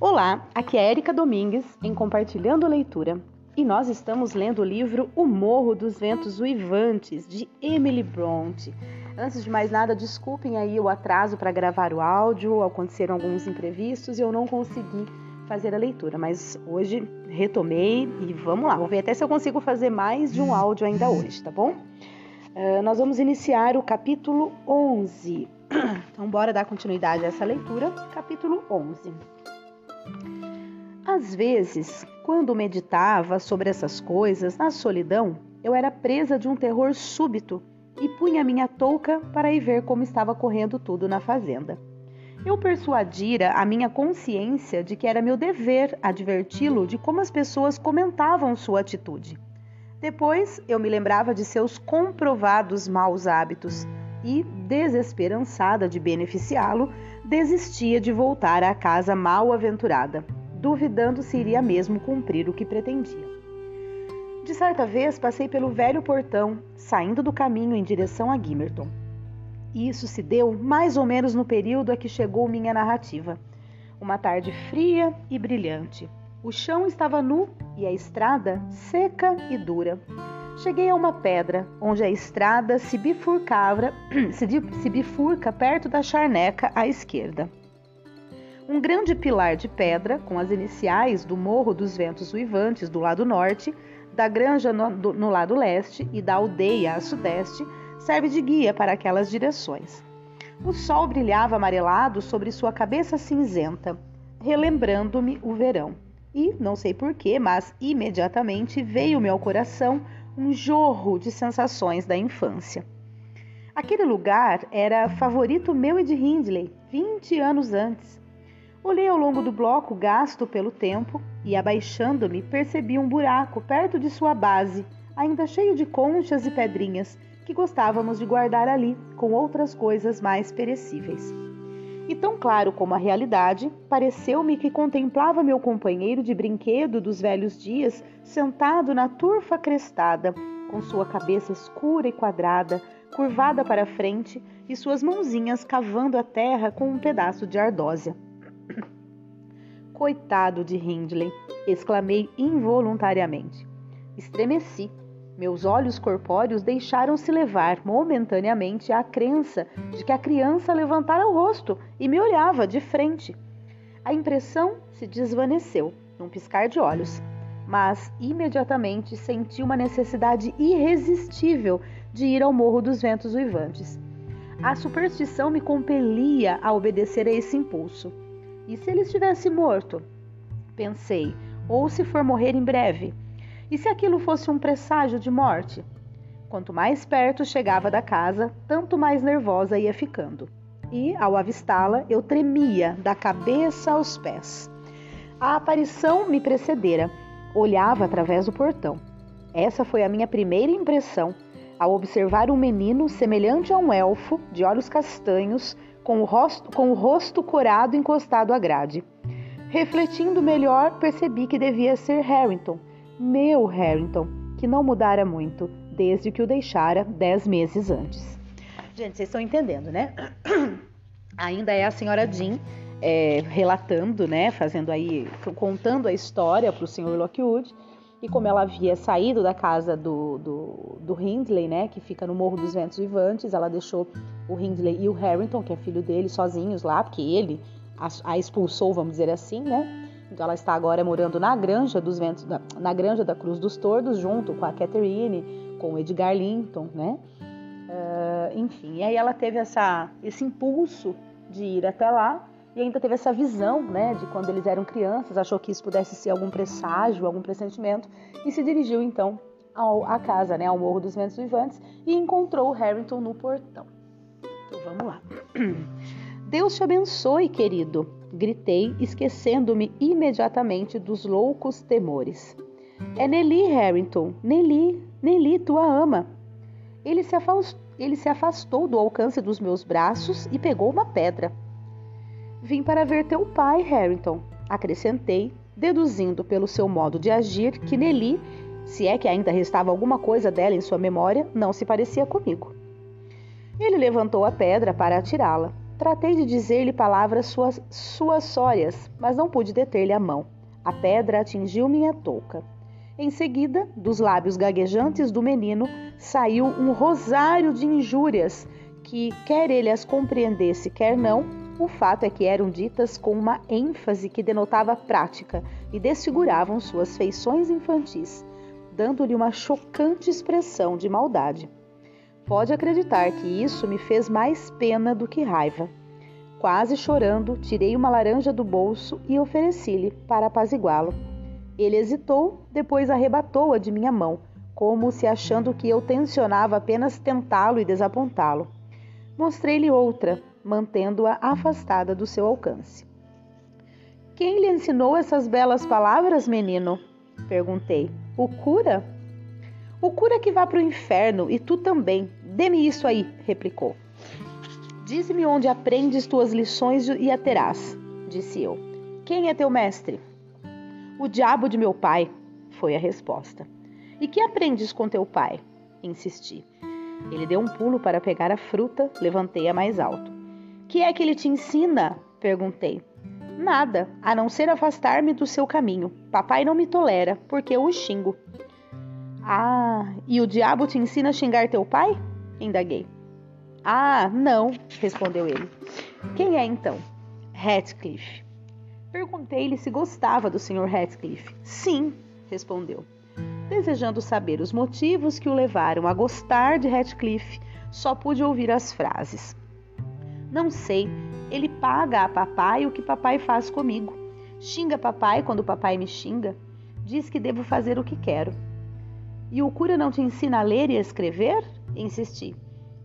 Olá, aqui é Érica Domingues em Compartilhando a Leitura e nós estamos lendo o livro O Morro dos Ventos Uivantes de Emily Bronte. Antes de mais nada, desculpem aí o atraso para gravar o áudio, aconteceram alguns imprevistos e eu não consegui fazer a leitura, mas hoje retomei e vamos lá, vou ver até se eu consigo fazer mais de um áudio ainda hoje, tá bom? Uh, nós vamos iniciar o capítulo 11. Então, bora dar continuidade a essa leitura, capítulo 11. Às vezes, quando meditava sobre essas coisas na solidão, eu era presa de um terror súbito e punha minha touca para ir ver como estava correndo tudo na fazenda. Eu persuadira a minha consciência de que era meu dever adverti-lo de como as pessoas comentavam sua atitude. Depois, eu me lembrava de seus comprovados maus hábitos e, desesperançada de beneficiá-lo, desistia de voltar à casa mal aventurada, duvidando se iria mesmo cumprir o que pretendia. De certa vez passei pelo velho portão, saindo do caminho em direção a Gimerton. Isso se deu mais ou menos no período a que chegou minha narrativa. Uma tarde fria e brilhante. O chão estava nu e a estrada seca e dura. Cheguei a uma pedra, onde a estrada se bifurcava, se bifurca perto da charneca à esquerda. Um grande pilar de pedra, com as iniciais do Morro dos Ventos Uivantes do lado norte, da granja no, do, no lado leste e da aldeia a sudeste, serve de guia para aquelas direções. O sol brilhava amarelado sobre sua cabeça cinzenta, relembrando-me o verão. E, não sei porquê, mas imediatamente veio-me ao coração um jorro de sensações da infância. Aquele lugar era favorito meu e de Hindley, 20 anos antes. Olhei ao longo do bloco gasto pelo tempo e, abaixando-me, percebi um buraco perto de sua base, ainda cheio de conchas e pedrinhas que gostávamos de guardar ali com outras coisas mais perecíveis. E tão claro como a realidade, pareceu-me que contemplava meu companheiro de brinquedo dos velhos dias sentado na turfa crestada, com sua cabeça escura e quadrada, curvada para frente e suas mãozinhas cavando a terra com um pedaço de ardósia. Coitado de Hindley! exclamei involuntariamente. Estremeci meus olhos corpóreos deixaram-se levar momentaneamente à crença de que a criança levantara o rosto e me olhava de frente. A impressão se desvaneceu num piscar de olhos, mas imediatamente senti uma necessidade irresistível de ir ao Morro dos Ventos Uivantes. A superstição me compelia a obedecer a esse impulso. E se ele estivesse morto? Pensei, ou se for morrer em breve? E se aquilo fosse um presságio de morte? Quanto mais perto chegava da casa, tanto mais nervosa ia ficando. E, ao avistá-la, eu tremia da cabeça aos pés. A aparição me precedera. Olhava através do portão. Essa foi a minha primeira impressão ao observar um menino semelhante a um elfo, de olhos castanhos, com o rosto, com o rosto corado encostado à grade. Refletindo melhor, percebi que devia ser Harrington, meu Harrington, que não mudara muito desde que o deixara dez meses antes. Gente, vocês estão entendendo, né? Ainda é a senhora Jean é, relatando, né? Fazendo aí, contando a história para o senhor Lockwood. E como ela havia saído da casa do, do, do Hindley, né? Que fica no Morro dos Ventos Vivantes, ela deixou o Hindley e o Harrington, que é filho dele, sozinhos lá, porque ele a, a expulsou, vamos dizer assim, né? Então ela está agora morando na Granja dos Ventos, na Granja da Cruz dos Tordos, junto com a Catherine, com o Edgar Linton, né? Uh, enfim, e aí ela teve essa, esse impulso de ir até lá e ainda teve essa visão, né, de quando eles eram crianças, achou que isso pudesse ser algum presságio, algum pressentimento e se dirigiu então ao, à casa, né, ao Morro dos Ventos Vivantes e encontrou o Harrington no portão. Então vamos lá. Deus te abençoe, querido, gritei, esquecendo-me imediatamente dos loucos temores. É Nelly, Harrington, Nelly, Nelly, tua ama. Ele se, afastou, ele se afastou do alcance dos meus braços e pegou uma pedra. Vim para ver teu pai, Harrington, acrescentei, deduzindo pelo seu modo de agir que Nelly, se é que ainda restava alguma coisa dela em sua memória, não se parecia comigo. Ele levantou a pedra para atirá-la, Tratei de dizer-lhe palavras suas, suas sórias, mas não pude deter-lhe a mão. A pedra atingiu minha touca. Em seguida, dos lábios gaguejantes do menino, saiu um rosário de injúrias que, quer ele as compreendesse, quer não, o fato é que eram ditas com uma ênfase que denotava prática e desfiguravam suas feições infantis, dando-lhe uma chocante expressão de maldade. Pode acreditar que isso me fez mais pena do que raiva. Quase chorando, tirei uma laranja do bolso e ofereci-lhe para apaziguá-lo. Ele hesitou, depois arrebatou-a de minha mão, como se achando que eu tensionava apenas tentá-lo e desapontá-lo. Mostrei-lhe outra, mantendo-a afastada do seu alcance. Quem lhe ensinou essas belas palavras, menino? Perguntei. O cura? O cura que vá para o inferno e tu também. Dê-me isso aí, replicou. Dize-me onde aprendes tuas lições e a terás, disse eu. Quem é teu mestre? O diabo de meu pai, foi a resposta. E que aprendes com teu pai? Insisti. Ele deu um pulo para pegar a fruta, levantei-a mais alto. Que é que ele te ensina? perguntei. Nada, a não ser afastar-me do seu caminho. Papai não me tolera, porque eu o xingo. Ah, e o diabo te ensina a xingar teu pai? indaguei. Ah, não, respondeu ele. Quem é então? Heathcliff. Perguntei-lhe se gostava do Sr. Heathcliff. Sim, respondeu. Desejando saber os motivos que o levaram a gostar de Heathcliff, só pude ouvir as frases. Não sei, ele paga a papai o que papai faz comigo. Xinga papai quando papai me xinga. Diz que devo fazer o que quero. E o cura não te ensina a ler e a escrever? Insisti.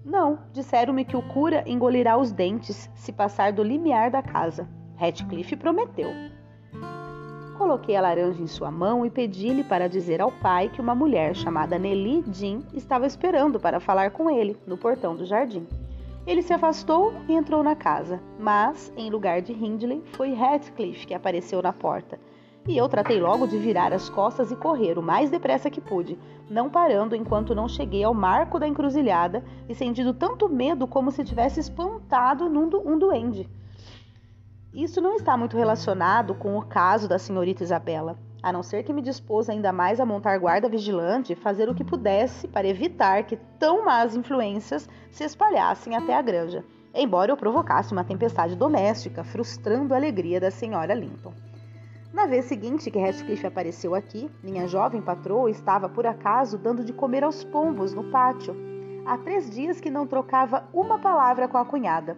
Não, disseram-me que o cura engolirá os dentes se passar do limiar da casa. Radcliffe prometeu. Coloquei a laranja em sua mão e pedi-lhe para dizer ao pai que uma mulher chamada Nelly Jean estava esperando para falar com ele no portão do jardim. Ele se afastou e entrou na casa, mas, em lugar de Hindley, foi Radcliffe que apareceu na porta. E eu tratei logo de virar as costas e correr o mais depressa que pude, não parando enquanto não cheguei ao marco da encruzilhada e sentindo tanto medo como se tivesse espantado num um duende. Isso não está muito relacionado com o caso da senhorita Isabela, a não ser que me dispôs ainda mais a montar guarda vigilante e fazer o que pudesse para evitar que tão más influências se espalhassem até a granja, embora eu provocasse uma tempestade doméstica, frustrando a alegria da senhora Linton. Na vez seguinte que Heathcliff apareceu aqui, minha jovem patroa estava por acaso dando de comer aos pombos no pátio. Há três dias que não trocava uma palavra com a cunhada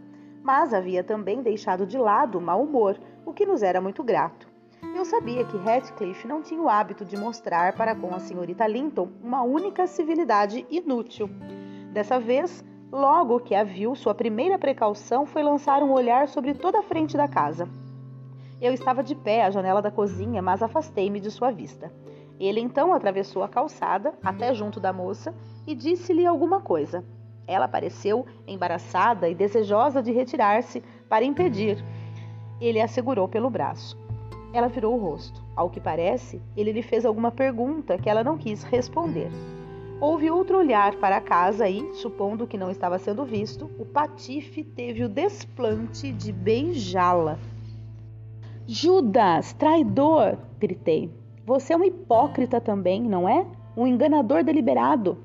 mas havia também deixado de lado o mau humor, o que nos era muito grato. Eu sabia que Heathcliff não tinha o hábito de mostrar para com a senhorita Linton uma única civilidade inútil. Dessa vez, logo que a viu, sua primeira precaução foi lançar um olhar sobre toda a frente da casa. Eu estava de pé à janela da cozinha, mas afastei-me de sua vista. Ele então atravessou a calçada até junto da moça e disse-lhe alguma coisa. Ela pareceu embaraçada e desejosa de retirar-se para impedir. Ele a segurou pelo braço. Ela virou o rosto. Ao que parece, ele lhe fez alguma pergunta que ela não quis responder. Houve outro olhar para a casa e, supondo que não estava sendo visto, o patife teve o desplante de beijá-la. Judas, traidor! gritei. Você é um hipócrita também, não é? Um enganador deliberado.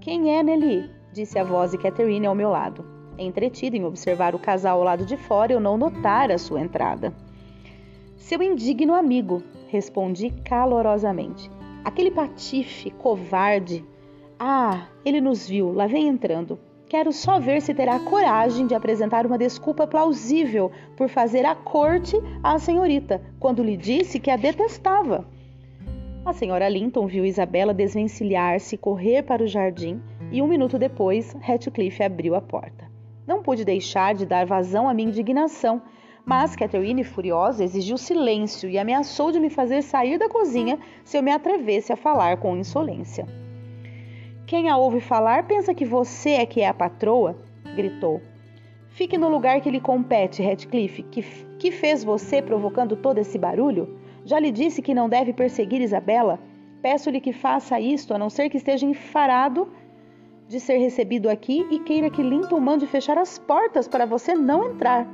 Quem é, Nelly? disse a voz de Catherine ao meu lado. Entretida em observar o casal ao lado de fora, eu não notara sua entrada. Seu indigno amigo, respondi calorosamente. Aquele patife, covarde. Ah, ele nos viu, lá vem entrando. Quero só ver se terá coragem de apresentar uma desculpa plausível por fazer a corte à senhorita, quando lhe disse que a detestava. A senhora Linton viu Isabela desvencilhar-se e correr para o jardim, e um minuto depois, Ratcliffe abriu a porta. Não pude deixar de dar vazão à minha indignação, mas Catherine, furiosa, exigiu silêncio e ameaçou de me fazer sair da cozinha se eu me atrevesse a falar com insolência. Quem a ouve falar pensa que você é que é a patroa, gritou. Fique no lugar que lhe compete, Ratcliffe, que, que fez você provocando todo esse barulho? Já lhe disse que não deve perseguir Isabela? Peço-lhe que faça isto, a não ser que esteja enfarado de ser recebido aqui e queira que Linton mande fechar as portas para você não entrar.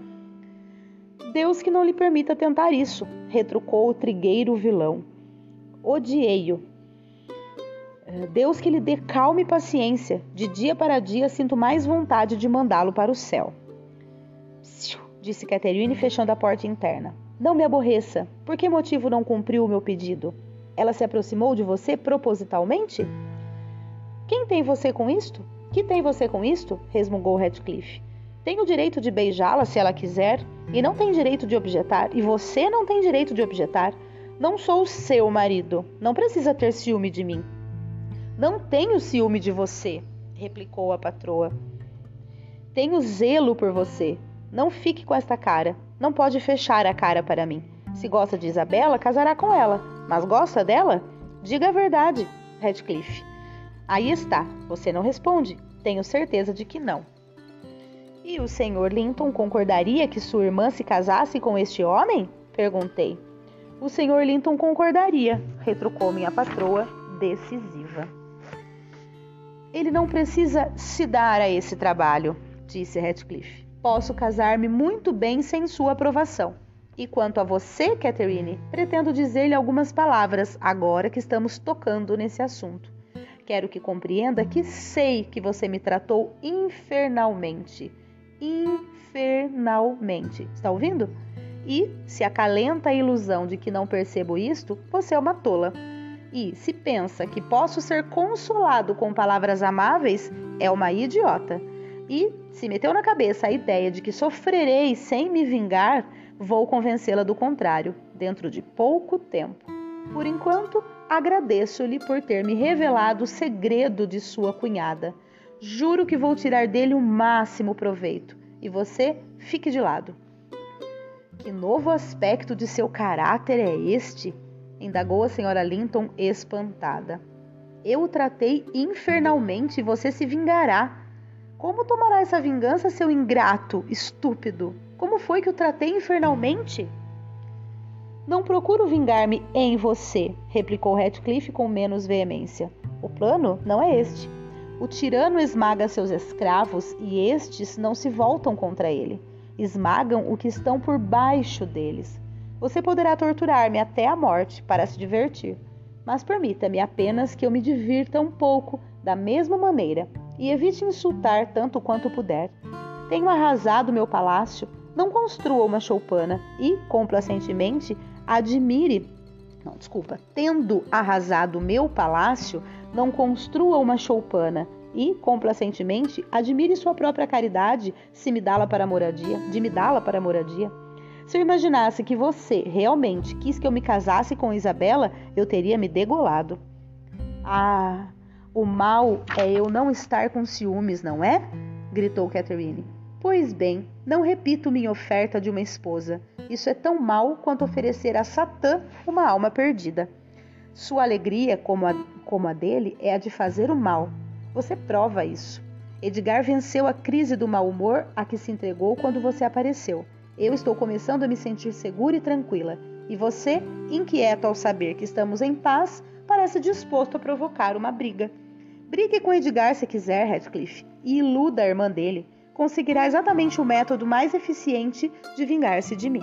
Deus que não lhe permita tentar isso, retrucou o trigueiro vilão. Odiei-o. É, Deus que lhe dê calma e paciência. De dia para dia sinto mais vontade de mandá-lo para o céu. Psiu, disse Catherine, fechando a porta interna. Não me aborreça. Por que motivo não cumpriu o meu pedido? Ela se aproximou de você propositalmente? Quem tem você com isto? Que tem você com isto? resmungou Radcliffe. Tem o direito de beijá-la se ela quiser, e não tem direito de objetar, e você não tem direito de objetar. Não sou seu marido, não precisa ter ciúme de mim. Não tenho ciúme de você, replicou a patroa. Tenho zelo por você. Não fique com esta cara. Não pode fechar a cara para mim. Se gosta de Isabela, casará com ela. Mas gosta dela? Diga a verdade, Radcliffe. Aí está, você não responde. Tenho certeza de que não. E o senhor Linton concordaria que sua irmã se casasse com este homem? Perguntei. O senhor Linton concordaria, retrucou minha patroa, decisiva. Ele não precisa se dar a esse trabalho, disse Radcliffe. Posso casar-me muito bem sem sua aprovação. E quanto a você, Catherine, pretendo dizer-lhe algumas palavras agora que estamos tocando nesse assunto. Quero que compreenda que sei que você me tratou infernalmente. Infernalmente. Está ouvindo? E, se acalenta a ilusão de que não percebo isto, você é uma tola. E, se pensa que posso ser consolado com palavras amáveis, é uma idiota. E, se meteu na cabeça a ideia de que sofrerei sem me vingar, vou convencê-la do contrário, dentro de pouco tempo. Por enquanto, Agradeço-lhe por ter me revelado o segredo de sua cunhada. Juro que vou tirar dele o máximo proveito. E você fique de lado. Que novo aspecto de seu caráter é este? indagou a senhora Linton espantada. Eu o tratei infernalmente e você se vingará. Como tomará essa vingança, seu ingrato, estúpido? Como foi que o tratei infernalmente? Não procuro vingar-me em você, replicou Radcliffe com menos veemência. O plano não é este. O tirano esmaga seus escravos e estes não se voltam contra ele. Esmagam o que estão por baixo deles. Você poderá torturar-me até a morte para se divertir, mas permita-me apenas que eu me divirta um pouco da mesma maneira e evite insultar tanto quanto puder. Tenho arrasado meu palácio, não construa uma choupana e, complacentemente, admire, não, desculpa, tendo arrasado meu palácio, não construa uma choupana e, complacentemente, admire sua própria caridade se me dá-la para moradia, de me dá-la para moradia. Se eu imaginasse que você realmente quis que eu me casasse com Isabela, eu teria me degolado. Ah, o mal é eu não estar com ciúmes, não é? gritou Catherine. Pois bem, não repito minha oferta de uma esposa. Isso é tão mal quanto oferecer a Satã uma alma perdida. Sua alegria, como a, como a dele, é a de fazer o mal. Você prova isso. Edgar venceu a crise do mau humor a que se entregou quando você apareceu. Eu estou começando a me sentir segura e tranquila. E você, inquieto ao saber que estamos em paz, parece disposto a provocar uma briga. Brigue com Edgar se quiser, Radcliffe, e iluda a irmã dele conseguirá exatamente o método mais eficiente de vingar-se de mim.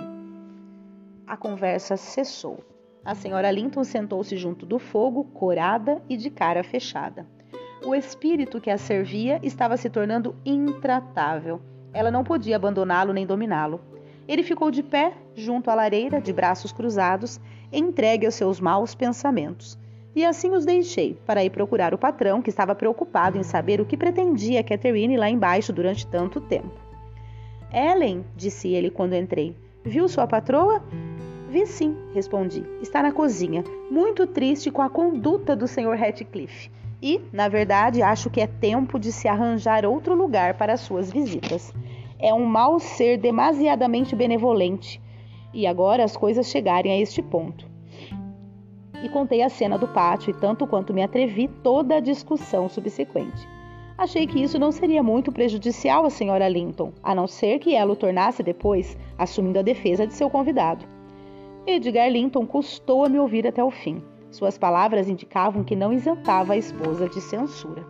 A conversa cessou. A senhora Linton sentou-se junto do fogo, corada e de cara fechada. O espírito que a servia estava se tornando intratável. Ela não podia abandoná-lo nem dominá-lo. Ele ficou de pé, junto à lareira, de braços cruzados, entregue aos seus maus pensamentos. E assim os deixei, para ir procurar o patrão, que estava preocupado em saber o que pretendia Catherine lá embaixo durante tanto tempo. Ellen, disse ele quando entrei, viu sua patroa? Vi sim, respondi. Está na cozinha, muito triste com a conduta do Sr. Ratcliffe. E, na verdade, acho que é tempo de se arranjar outro lugar para suas visitas. É um mau ser demasiadamente benevolente. E agora as coisas chegarem a este ponto e contei a cena do pátio e tanto quanto me atrevi toda a discussão subsequente. Achei que isso não seria muito prejudicial à senhora Linton, a não ser que ela o tornasse depois, assumindo a defesa de seu convidado. Edgar Linton custou a me ouvir até o fim. Suas palavras indicavam que não isentava a esposa de censura.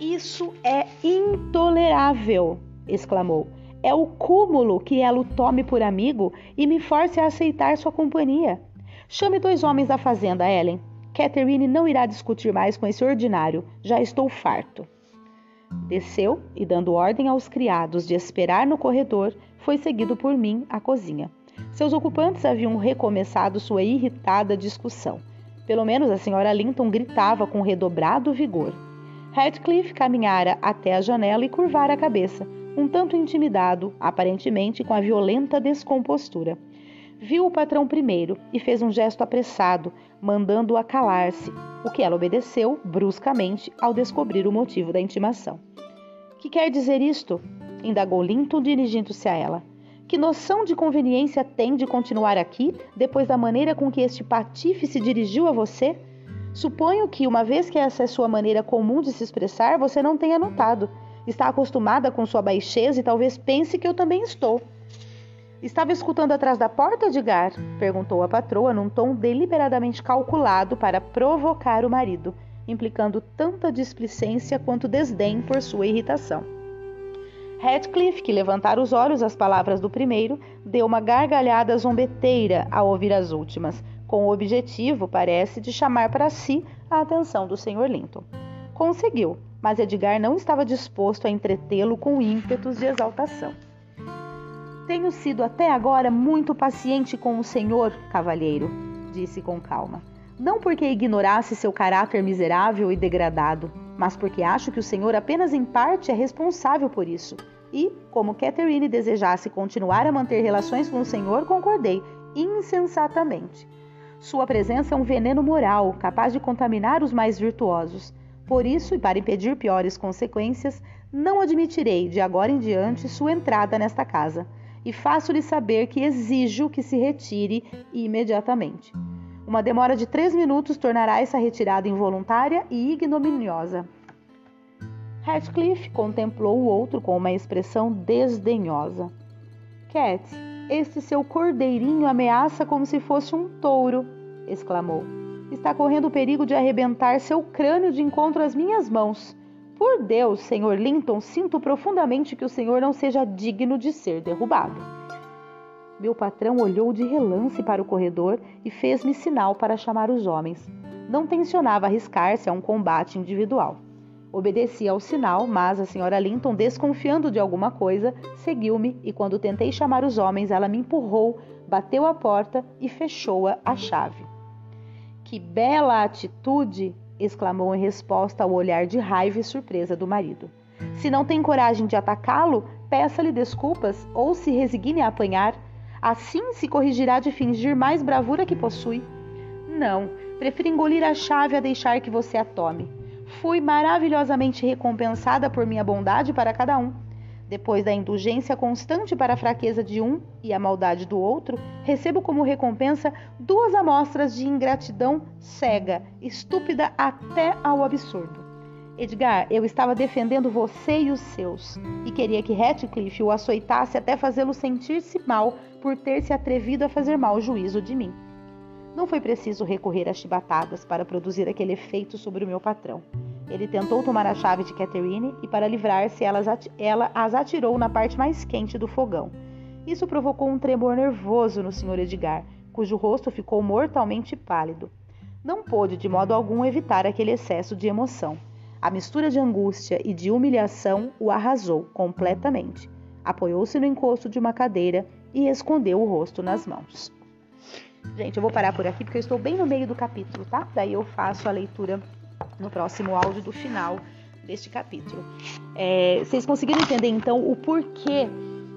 Isso é intolerável! exclamou. É o cúmulo que ela o tome por amigo e me force a aceitar sua companhia. Chame dois homens da fazenda, Ellen. Catherine não irá discutir mais com esse ordinário. Já estou farto. Desceu e, dando ordem aos criados de esperar no corredor, foi seguido por mim à cozinha. Seus ocupantes haviam recomeçado sua irritada discussão. Pelo menos a senhora Linton gritava com redobrado vigor. Radcliffe caminhara até a janela e curvara a cabeça, um tanto intimidado, aparentemente com a violenta descompostura. Viu o patrão primeiro e fez um gesto apressado, mandando-a calar-se, o que ela obedeceu bruscamente ao descobrir o motivo da intimação. Que quer dizer isto? indagou Linton, dirigindo-se a ela. Que noção de conveniência tem de continuar aqui depois da maneira com que este patife se dirigiu a você? Suponho que, uma vez que essa é sua maneira comum de se expressar, você não tenha notado. Está acostumada com sua baixeza e talvez pense que eu também estou. Estava escutando atrás da porta, Edgar? perguntou a patroa num tom deliberadamente calculado para provocar o marido, implicando tanta displicência quanto desdém por sua irritação. Radcliffe, que levantara os olhos às palavras do primeiro, deu uma gargalhada zombeteira ao ouvir as últimas, com o objetivo, parece, de chamar para si a atenção do Sr. Linton. Conseguiu, mas Edgar não estava disposto a entretê-lo com ímpetos de exaltação. Tenho sido até agora muito paciente com o senhor, cavalheiro, disse com calma. Não porque ignorasse seu caráter miserável e degradado, mas porque acho que o senhor apenas em parte é responsável por isso. E, como Catherine desejasse continuar a manter relações com o senhor, concordei, insensatamente. Sua presença é um veneno moral, capaz de contaminar os mais virtuosos. Por isso, e para impedir piores consequências, não admitirei de agora em diante sua entrada nesta casa, e faço-lhe saber que exijo que se retire imediatamente. Uma demora de três minutos tornará essa retirada involuntária e ignominiosa. Radcliffe contemplou o outro com uma expressão desdenhosa. Cat, este seu cordeirinho ameaça como se fosse um touro, exclamou está correndo o perigo de arrebentar seu crânio de encontro às minhas mãos. Por Deus, Senhor Linton, sinto profundamente que o senhor não seja digno de ser derrubado. Meu patrão olhou de relance para o corredor e fez-me sinal para chamar os homens. Não tensionava arriscar-se a um combate individual. Obedeci ao sinal, mas a senhora Linton, desconfiando de alguma coisa, seguiu-me e, quando tentei chamar os homens, ela me empurrou, bateu a porta e fechou-a à chave. Que bela atitude! exclamou em resposta ao olhar de raiva e surpresa do marido. Se não tem coragem de atacá-lo, peça-lhe desculpas ou se resigne a apanhar. Assim se corrigirá de fingir mais bravura que possui. Não, prefiro engolir a chave a deixar que você a tome. Fui maravilhosamente recompensada por minha bondade para cada um. Depois da indulgência constante para a fraqueza de um e a maldade do outro, recebo como recompensa duas amostras de ingratidão cega, estúpida até ao absurdo. Edgar, eu estava defendendo você e os seus, e queria que Ratcliffe o açoitasse até fazê-lo sentir-se mal por ter se atrevido a fazer mau juízo de mim. Não foi preciso recorrer a chibatadas para produzir aquele efeito sobre o meu patrão. Ele tentou tomar a chave de Catherine e, para livrar-se, ela, as atirou na parte mais quente do fogão. Isso provocou um tremor nervoso no Sr. Edgar, cujo rosto ficou mortalmente pálido. Não pôde de modo algum evitar aquele excesso de emoção. A mistura de angústia e de humilhação o arrasou completamente. Apoiou-se no encosto de uma cadeira e escondeu o rosto nas mãos. Gente, eu vou parar por aqui porque eu estou bem no meio do capítulo, tá? Daí eu faço a leitura no próximo áudio do final deste capítulo. É, vocês conseguiram entender então o porquê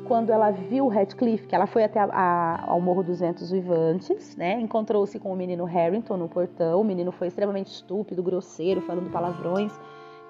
quando ela viu Radcliffe, que ela foi até a, a, ao Morro dos Ventos Vivantes, né? Encontrou-se com o menino Harrington no portão. O menino foi extremamente estúpido, grosseiro, falando palavrões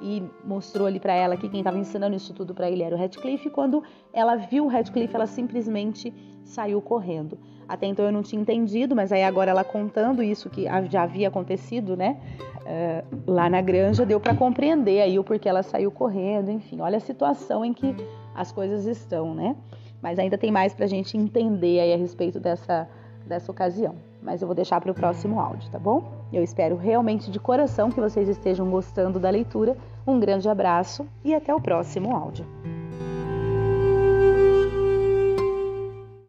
e mostrou ali para ela que quem estava ensinando isso tudo para ele era o Radcliffe. Quando ela viu o Radcliffe, ela simplesmente saiu correndo. Até então eu não tinha entendido, mas aí agora ela contando isso que já havia acontecido, né? Uh, lá na granja, deu para compreender aí o porquê ela saiu correndo, enfim, olha a situação em que as coisas estão, né? Mas ainda tem mais para a gente entender aí a respeito dessa, dessa ocasião. Mas eu vou deixar para o próximo áudio, tá bom? Eu espero realmente de coração que vocês estejam gostando da leitura. Um grande abraço e até o próximo áudio.